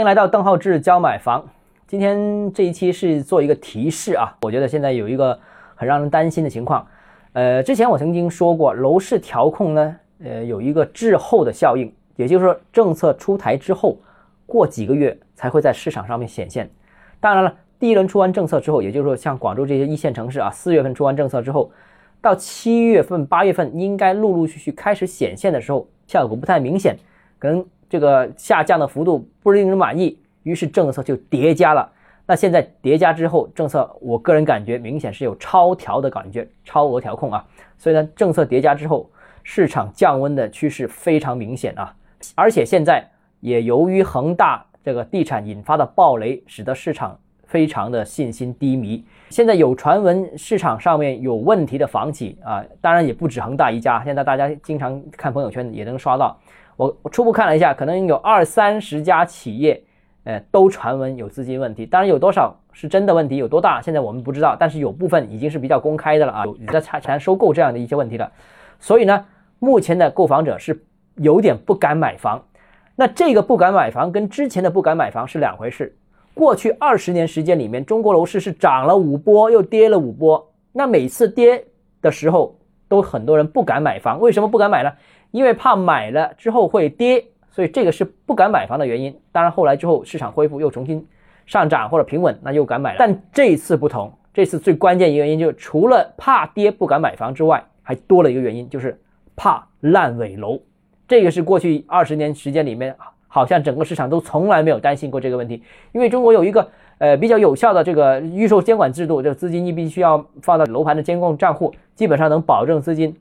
欢迎来到邓浩志教买房。今天这一期是做一个提示啊，我觉得现在有一个很让人担心的情况。呃，之前我曾经说过，楼市调控呢，呃，有一个滞后的效应，也就是说，政策出台之后，过几个月才会在市场上面显现。当然了，第一轮出完政策之后，也就是说，像广州这些一线城市啊，四月份出完政策之后，到七月份、八月份应该陆陆续续开始显现的时候，效果不太明显，可能。这个下降的幅度不令人满意，于是政策就叠加了。那现在叠加之后，政策我个人感觉明显是有超调的感觉，超额调控啊。所以呢，政策叠加之后，市场降温的趋势非常明显啊。而且现在也由于恒大这个地产引发的暴雷，使得市场非常的信心低迷。现在有传闻市场上面有问题的房企啊，当然也不止恒大一家。现在大家经常看朋友圈也能刷到。我我初步看了一下，可能有二三十家企业，呃，都传闻有资金问题。当然，有多少是真的问题，有多大，现在我们不知道。但是有部分已经是比较公开的了啊，有在谈谈收购这样的一些问题了。所以呢，目前的购房者是有点不敢买房。那这个不敢买房跟之前的不敢买房是两回事。过去二十年时间里面，中国楼市是涨了五波，又跌了五波。那每次跌的时候，都很多人不敢买房。为什么不敢买呢？因为怕买了之后会跌，所以这个是不敢买房的原因。当然后来之后市场恢复又重新上涨或者平稳，那又敢买了。但这次不同，这次最关键一个原因就是除了怕跌不敢买房之外，还多了一个原因，就是怕烂尾楼。这个是过去二十年时间里面，好像整个市场都从来没有担心过这个问题。因为中国有一个呃比较有效的这个预售监管制度，这个资金你必须要放到楼盘的监控账户，基本上能保证资金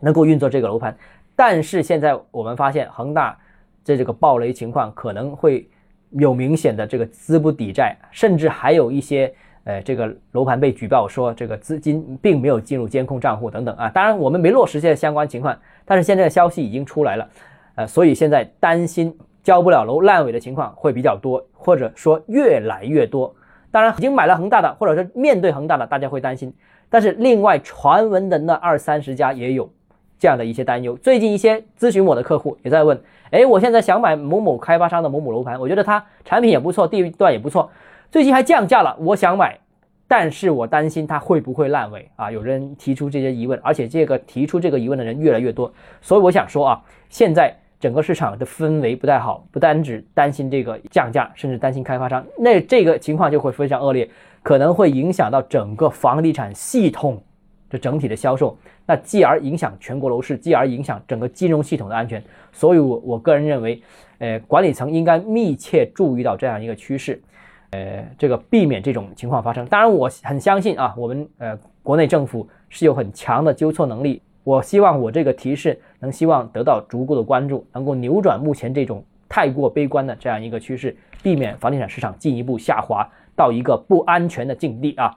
能够运作这个楼盘。但是现在我们发现恒大这这个暴雷情况可能会有明显的这个资不抵债，甚至还有一些呃这个楼盘被举报说这个资金并没有进入监控账户等等啊。当然我们没落实现在相关情况，但是现在的消息已经出来了，呃，所以现在担心交不了楼烂尾的情况会比较多，或者说越来越多。当然已经买了恒大的，或者说面对恒大的，大家会担心，但是另外传闻的那二三十家也有。这样的一些担忧，最近一些咨询我的客户也在问，哎，我现在想买某某开发商的某某楼盘，我觉得它产品也不错，地段也不错，最近还降价了，我想买，但是我担心它会不会烂尾啊？有人提出这些疑问，而且这个提出这个疑问的人越来越多，所以我想说啊，现在整个市场的氛围不太好，不单只担心这个降价，甚至担心开发商，那这个情况就会非常恶劣，可能会影响到整个房地产系统。这整体的销售，那继而影响全国楼市，继而影响整个金融系统的安全。所以，我我个人认为，呃，管理层应该密切注意到这样一个趋势，呃，这个避免这种情况发生。当然，我很相信啊，我们呃国内政府是有很强的纠错能力。我希望我这个提示能希望得到足够的关注，能够扭转目前这种太过悲观的这样一个趋势，避免房地产市场进一步下滑到一个不安全的境地啊。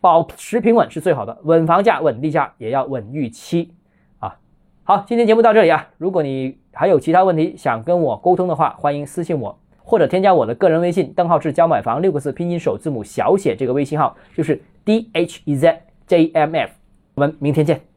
保持平稳是最好的，稳房价、稳地价也要稳预期啊！好，今天节目到这里啊。如果你还有其他问题想跟我沟通的话，欢迎私信我，或者添加我的个人微信，邓浩志教买房六个字拼音首字母小写这个微信号就是 D H E Z J M F。我们明天见。